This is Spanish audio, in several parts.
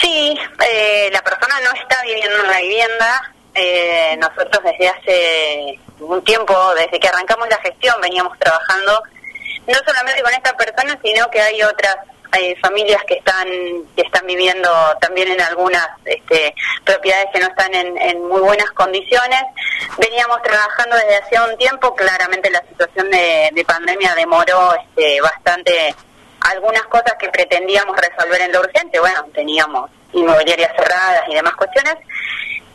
Sí, eh, la persona no está viviendo en la vivienda. Eh, nosotros desde hace un tiempo, desde que arrancamos la gestión, veníamos trabajando no solamente con esta persona, sino que hay otras hay familias que están que están viviendo también en algunas este, propiedades que no están en, muy buenas condiciones. Veníamos trabajando desde hace un tiempo, claramente la situación de, pandemia demoró este, bastante algunas cosas que pretendíamos resolver en lo urgente, bueno, teníamos inmobiliarias cerradas y demás cuestiones.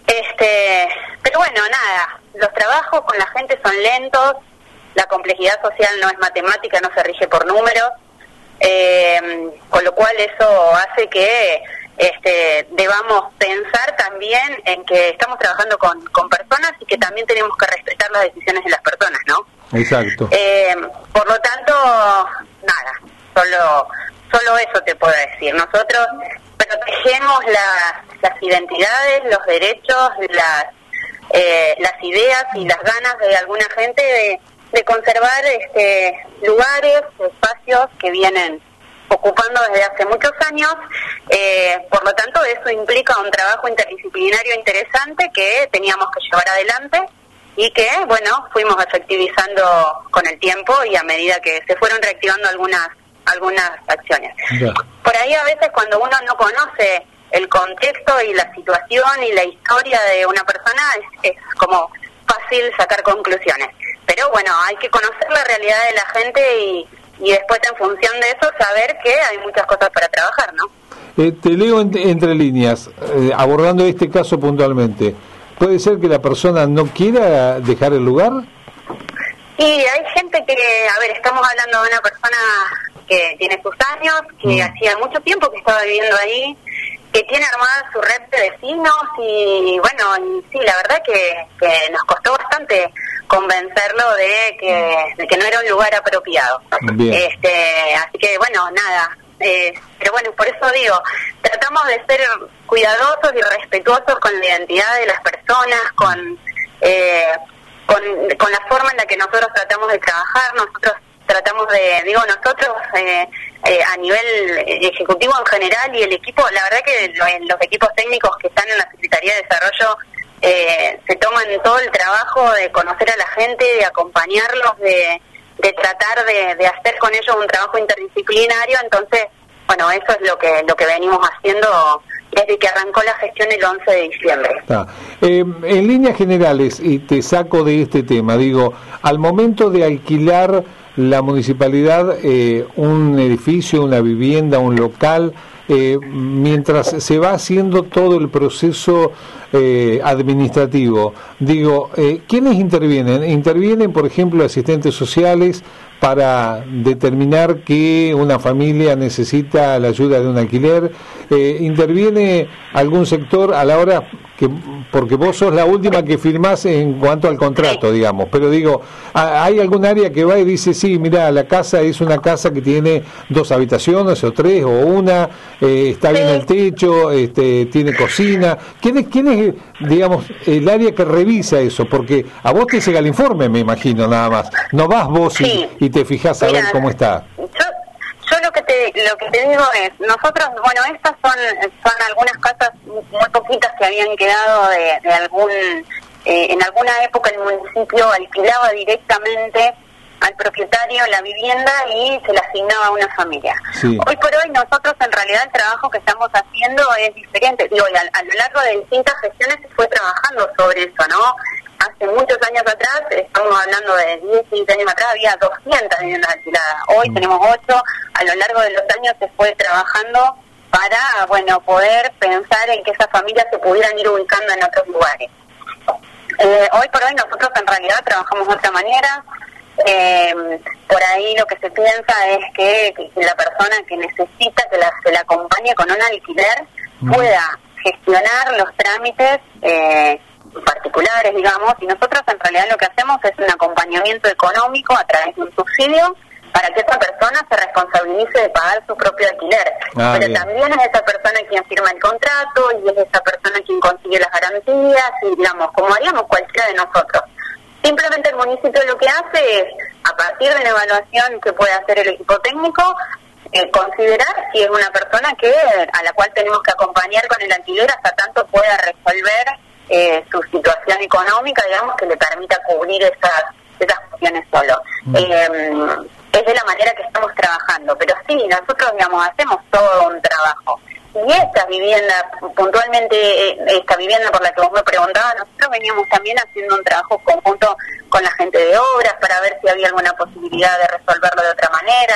Este, pero bueno, nada, los trabajos con la gente son lentos, la complejidad social no es matemática, no se rige por números, eh, con lo cual eso hace que este, debamos pensar también en que estamos trabajando con, con personas y que también tenemos que respetar las decisiones de las personas, ¿no? Exacto. Eh, por lo tanto, nada, solo, solo eso te puedo decir. Nosotros protegemos las identidades, los derechos, las, eh, las ideas y las ganas de alguna gente de, de conservar este, lugares, espacios que vienen ocupando desde hace muchos años. Eh, por lo tanto, eso implica un trabajo interdisciplinario interesante que teníamos que llevar adelante y que, bueno, fuimos efectivizando con el tiempo y a medida que se fueron reactivando algunas algunas acciones. Por ahí a veces cuando uno no conoce el contexto y la situación y la historia de una persona es, es como fácil sacar conclusiones. Pero bueno, hay que conocer la realidad de la gente y, y después en función de eso saber que hay muchas cosas para trabajar, ¿no? Eh, te leo entre líneas, eh, abordando este caso puntualmente. ¿Puede ser que la persona no quiera dejar el lugar? Sí, hay gente que, a ver, estamos hablando de una persona que tiene sus años, que mm. hacía mucho tiempo que estaba viviendo ahí, que tiene armada su red de vecinos y bueno, y sí, la verdad que, que nos costó bastante convencerlo de que, que no era un lugar apropiado. Este, así que bueno, nada, eh, pero bueno, por eso digo, tratamos de ser cuidadosos y respetuosos con la identidad de las personas, con, eh, con, con la forma en la que nosotros tratamos de trabajar, nosotros tratamos de, digo, nosotros eh, eh, a nivel ejecutivo en general y el equipo, la verdad que los equipos técnicos que están en la Secretaría de Desarrollo eh, se toman todo el trabajo de conocer a la gente, de acompañarlos, de, de tratar de, de hacer con ellos un trabajo interdisciplinario, entonces, bueno, eso es lo que, lo que venimos haciendo desde que arrancó la gestión el 11 de diciembre. Eh, en líneas generales, y te saco de este tema, digo, al momento de alquilar la municipalidad eh, un edificio, una vivienda, un local, eh, mientras se va haciendo todo el proceso eh, administrativo, digo, ¿quiénes intervienen? Intervienen, por ejemplo, asistentes sociales para determinar que una familia necesita la ayuda de un alquiler. ¿Interviene algún sector a la hora que porque vos sos la última que firmás en cuanto al contrato, digamos, pero digo, ¿hay algún área que va y dice, sí, mira, la casa es una casa que tiene dos habitaciones o tres o una, eh, está bien el techo, este, tiene cocina? ¿Quién es, ¿Quién es, digamos, el área que revisa eso? Porque a vos te llega el informe, me imagino, nada más. No vas vos y, te fijas a ver cómo está. Lo que te lo que te digo es, nosotros, bueno, estas son son algunas casas muy poquitas que habían quedado de, de algún eh, en alguna época el municipio alquilaba directamente al propietario la vivienda y se la asignaba a una familia. Hoy por hoy nosotros en realidad el trabajo que estamos haciendo es diferente. Digo, a, a, lo largo de distintas gestiones se fue trabajando sobre eso, ¿no? Hace muchos años atrás, estamos hablando de 10, 15 años atrás, había 200 viviendas alquiladas. Hoy mm. tenemos 8. A lo largo de los años se fue trabajando para, bueno, poder pensar en que esas familias se pudieran ir ubicando en otros lugares. Eh, hoy por hoy nosotros en realidad trabajamos de otra manera. Eh, por ahí lo que se piensa es que, la persona que necesita que la, se la acompañe con un alquiler mm. pueda gestionar los trámites eh, particulares, digamos, y nosotros en realidad lo que hacemos es un acompañamiento económico a través de un subsidio para que esa persona se responsabilice de pagar su propio alquiler. Ah, Pero también es esa persona quien firma el contrato y es esa persona quien consigue las garantías y, digamos, como haríamos cualquiera de nosotros. Sí municipio lo que hace es, a partir de la evaluación que puede hacer el equipo técnico, eh, considerar si es una persona que a la cual tenemos que acompañar con el alquiler hasta tanto pueda resolver eh, su situación económica, digamos, que le permita cubrir esas, esas cuestiones solo. Mm. Eh, es de la manera que estamos trabajando, pero sí, nosotros, digamos, hacemos todo un trabajo. Y esta vivienda, puntualmente esta vivienda por la que vos me preguntabas, nosotros veníamos también haciendo un trabajo conjunto con la gente de obras para ver si había alguna posibilidad de resolverlo de otra manera,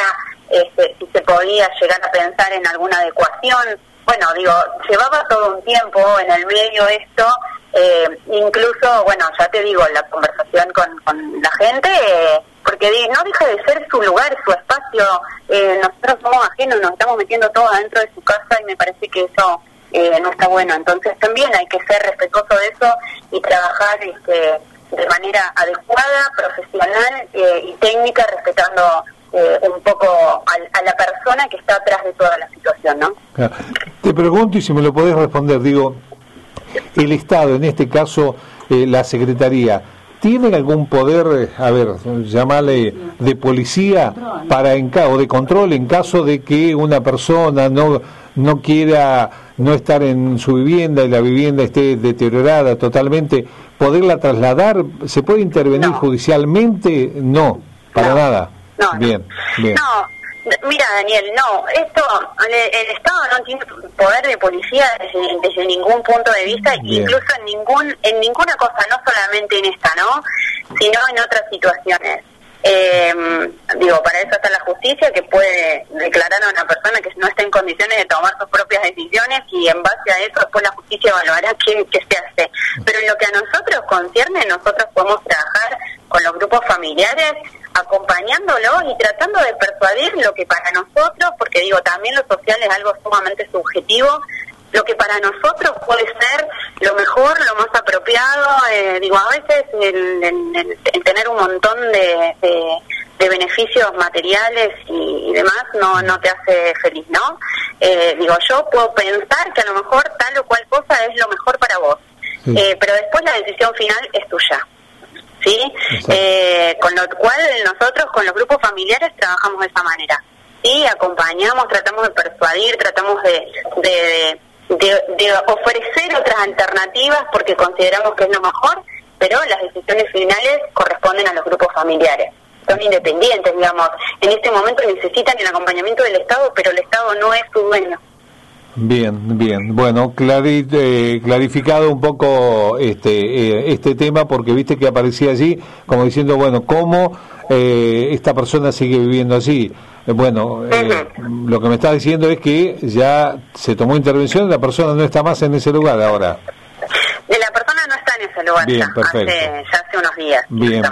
este, si se podía llegar a pensar en alguna adecuación. Bueno, digo, llevaba todo un tiempo en el medio esto, eh, incluso, bueno, ya te digo, la conversación con, con la gente, eh, porque no deja de ser su lugar, su espacio. Eh, nosotros somos ajenos, nos estamos metiendo todo adentro de su casa y me parece que eso no está bueno. Entonces también hay que ser respetuoso de eso y trabajar este, de manera adecuada, profesional y técnica, respetando eh, un poco a, la persona que está atrás de toda la situación, ¿no? Te pregunto y si me lo podés responder, digo, el Estado, en este caso eh, la Secretaría, ¿tiene algún poder, a ver, llamarle de policía para en o de control en caso de que una persona no no quiera no estar en su vivienda y la vivienda esté deteriorada totalmente, poderla trasladar, ¿se puede intervenir judicialmente? No, para nada. No, bien, bien. no. Mira, Daniel, no, esto, el, Estado no tiene poder de policía desde, ningún punto de vista, incluso en ningún en ninguna cosa, no solamente en esta, ¿no? Sino en otras situaciones. Eh, digo, para eso está la justicia que puede declarar a una persona que no está en condiciones de tomar sus propias decisiones y en base a eso después la justicia evaluará qué, qué se hace. Pero en lo que a nosotros concierne, nosotros podemos trabajar con los grupos familiares acompañándolo y tratando de persuadir lo que para nosotros, porque digo, también lo social es algo sumamente subjetivo, lo que para nosotros puede ser lo mejor, lo más apropiado, eh, digo, a veces el, tener un montón de, beneficios materiales y, demás no, no te hace feliz, ¿no? Eh, digo, yo puedo pensar que a lo mejor tal o cual cosa es lo mejor para vos, eh, pero después la decisión final es tuya. ¿Sí? Eh, con lo cual nosotros con los grupos familiares trabajamos de esa manera. Sí, acompañamos, tratamos de persuadir, tratamos de, de, de, ofrecer otras alternativas porque consideramos que es lo mejor, pero las decisiones finales corresponden a los grupos familiares. Son independientes, digamos. En este momento necesitan el acompañamiento del Estado, pero el Estado no es su dueño. Bien, bien. Bueno, eh, clarificado un poco este eh, este tema porque viste que aparecía allí como diciendo, bueno, ¿cómo eh, esta persona sigue viviendo así? bueno, lo que me está diciendo es que ya se tomó intervención, la persona no está más en ese lugar ahora. La persona no está en ese lugar Bien, perfecto. Hace, ya hace unos días. Bien,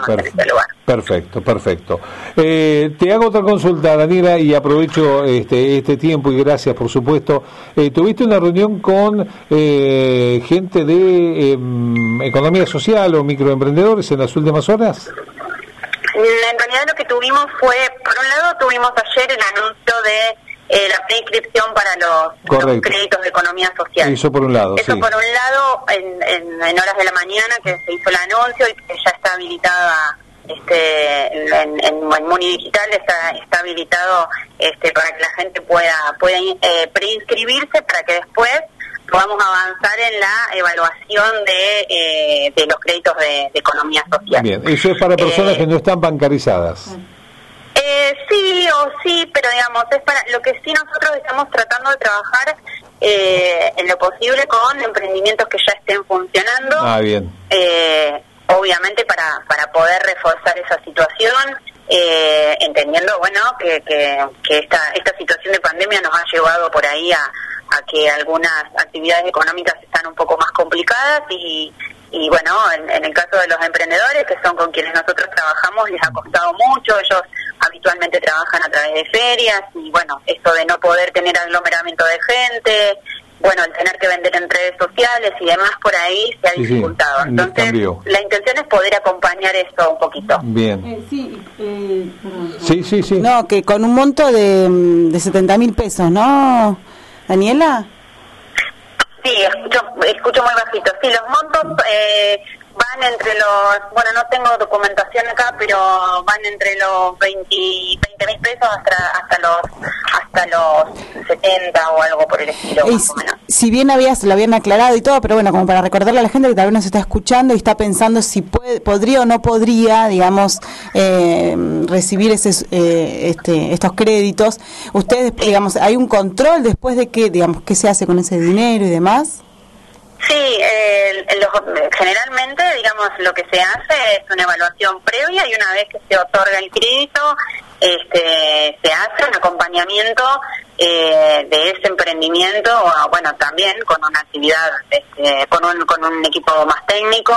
perfecto, perfecto. Eh, te hago otra consulta, Daniela, y aprovecho este, este tiempo y gracias, por supuesto. Eh, ¿Tuviste una reunión con eh, gente de em, economía social o microemprendedores en las últimas horas? En realidad lo que tuvimos fue, por un lado tuvimos ayer el anuncio de eh, la preinscripción para los, créditos de economía social. Eso por un lado. Eso por un lado, en, en, horas de la mañana que se hizo el anuncio y que ya está habilitada este en, en, Muni Digital está, está habilitado este para que la gente pueda pueda eh, preinscribirse para que después podamos avanzar en la evaluación de, eh, de los créditos de, economía social. Bien, eso es para personas que no están bancarizadas. Eh, sí sí, pero digamos, es para lo que sí nosotros estamos tratando de trabajar eh, en lo posible con emprendimientos que ya estén funcionando. Ah, bien. Eh, obviamente para, para poder reforzar esa situación, eh, entendiendo, bueno, que, que, que, esta, esta situación de pandemia nos ha llevado por ahí a, a que algunas actividades económicas están un poco más complicadas y, y bueno, en, en, el caso de los emprendedores, que son con quienes nosotros trabajamos, les ha costado mucho, ellos trabajan a través de ferias y bueno, esto de no poder tener aglomeramiento de gente, bueno, el tener que vender en redes sociales y demás por ahí se ha dificultado. Entonces, la intención es poder acompañar esto un poquito. Bien. Eh, sí, eh, sí, sí, sí. No, que con un monto de, de 70 mil pesos, ¿no, Daniela? Sí, escucho, escucho muy bajito. Sí, los montos... Eh, van entre los, bueno, no tengo documentación acá, pero van entre los 20 mil pesos hasta, hasta los hasta los 70 o algo por el estilo, más o menos. Si bien habías, lo habían aclarado y todo, pero bueno, como para recordarle a la gente que tal vez nos está escuchando y está pensando si puede, podría o no podría, digamos, eh, recibir ese, eh, este, estos créditos, ustedes, digamos, ¿hay un control después de que, digamos, qué se hace con ese dinero y demás? Sí, eh, generalmente, digamos, lo que se hace es una evaluación previa y una vez que se otorga el crédito, este, se hace un acompañamiento eh, de ese emprendimiento, bueno, también con una actividad, este, con, un, con un equipo más técnico.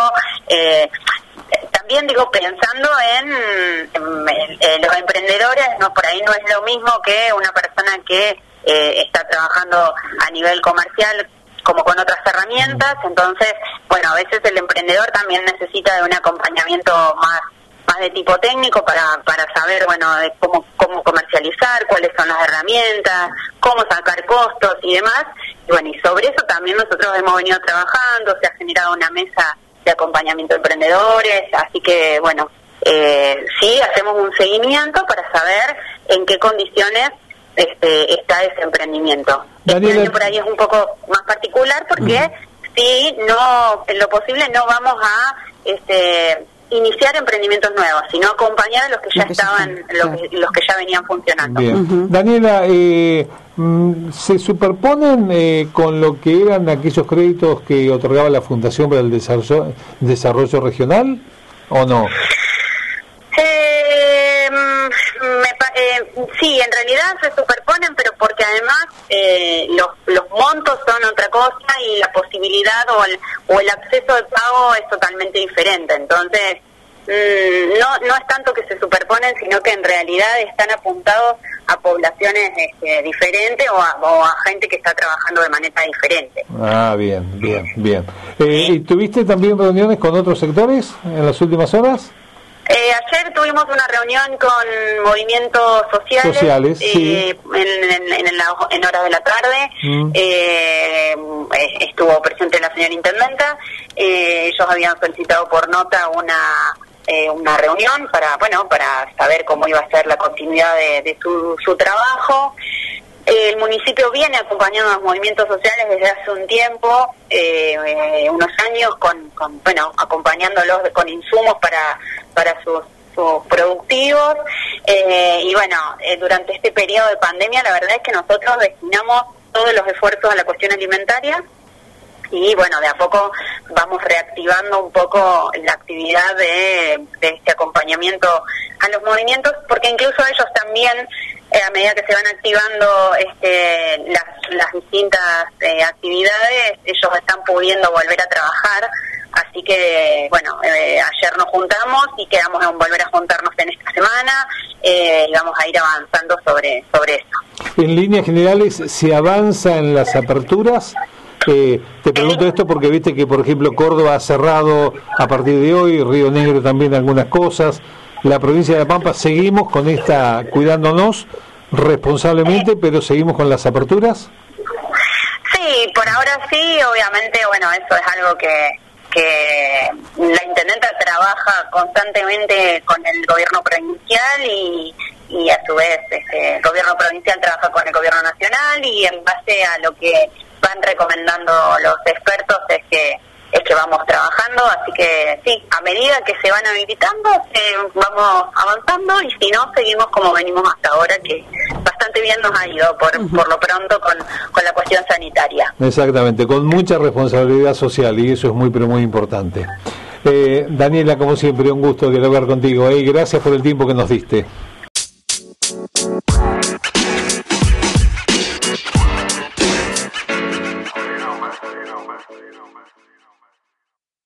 Eh, también digo pensando en, los emprendedores no por ahí no es lo mismo que una persona que está trabajando a nivel comercial como con otras herramientas, entonces, bueno, a veces el emprendedor también necesita de un acompañamiento más más de tipo técnico para, para saber, bueno, de cómo, cómo comercializar, cuáles son las herramientas, cómo sacar costos y demás. Y bueno, y sobre eso también nosotros hemos venido trabajando, se ha generado una mesa de acompañamiento de emprendedores, así que, bueno, eh, sí, hacemos un seguimiento para saber en qué condiciones este, está ese emprendimiento. Este año por ahí es un poco más particular porque si no, en lo posible no vamos a este, iniciar emprendimientos nuevos, sino acompañar a los que ya estaban, los, que, ya venían funcionando. Daniela, eh, mm, ¿se superponen eh, con lo que eran aquellos créditos que otorgaba la Fundación para el Desarrollo, desarrollo Regional o no? Eh, sí, en realidad se superponen, pero porque además eh, los, los montos son otra cosa y la posibilidad o el, o el acceso de pago es totalmente diferente. Entonces, mm, no, no es tanto que se superponen, sino que en realidad están apuntados a poblaciones este, diferentes o a, gente que está trabajando de manera diferente. Ah, bien, bien, bien. Eh, ¿Y tuviste también reuniones con otros sectores en las últimas horas? Eh, ayer tuvimos una reunión con movimientos sociales, eh, en, horas de la tarde. Mm. Eh, estuvo presente la señora intendenta. ellos habían solicitado por nota una una reunión para bueno para saber cómo iba a ser la continuidad de, su, su trabajo. El municipio viene acompañando a los movimientos sociales desde hace un tiempo, eh, unos años, con, bueno, acompañándolos con insumos para, para sus, productivos. Eh, y bueno, eh, durante este periodo de pandemia, la verdad es que nosotros destinamos todos los esfuerzos a la cuestión alimentaria y bueno, de a poco vamos reactivando un poco la actividad de, este acompañamiento a los movimientos, porque incluso ellos también eh, a medida que se van activando este, las, distintas eh, actividades, ellos están pudiendo volver a trabajar. Así que, bueno, eh, ayer nos juntamos y quedamos en volver a juntarnos en esta semana y vamos a ir avanzando sobre, sobre esto. En líneas generales, ¿se avanza en las aperturas? te pregunto esto porque viste que, por ejemplo, Córdoba ha cerrado a partir de hoy, Río Negro también algunas cosas la provincia de La Pampa seguimos con esta, cuidándonos responsablemente, pero seguimos con las aperturas. Sí, por ahora sí, obviamente, bueno, eso es algo que, que la intendenta trabaja constantemente con el gobierno provincial y, y a su vez este, el gobierno provincial trabaja con el gobierno nacional y en base a lo que van recomendando los expertos es que es que vamos trabajando, así que sí, a medida que se van habilitando, eh, vamos avanzando y si no, seguimos como venimos hasta ahora, que bastante bien nos ha ido por, por lo pronto con, con la cuestión sanitaria. Exactamente, con mucha responsabilidad social y eso es muy, pero muy importante. Eh, Daniela, como siempre, un gusto dialogar contigo. y eh, gracias por el tiempo que nos diste.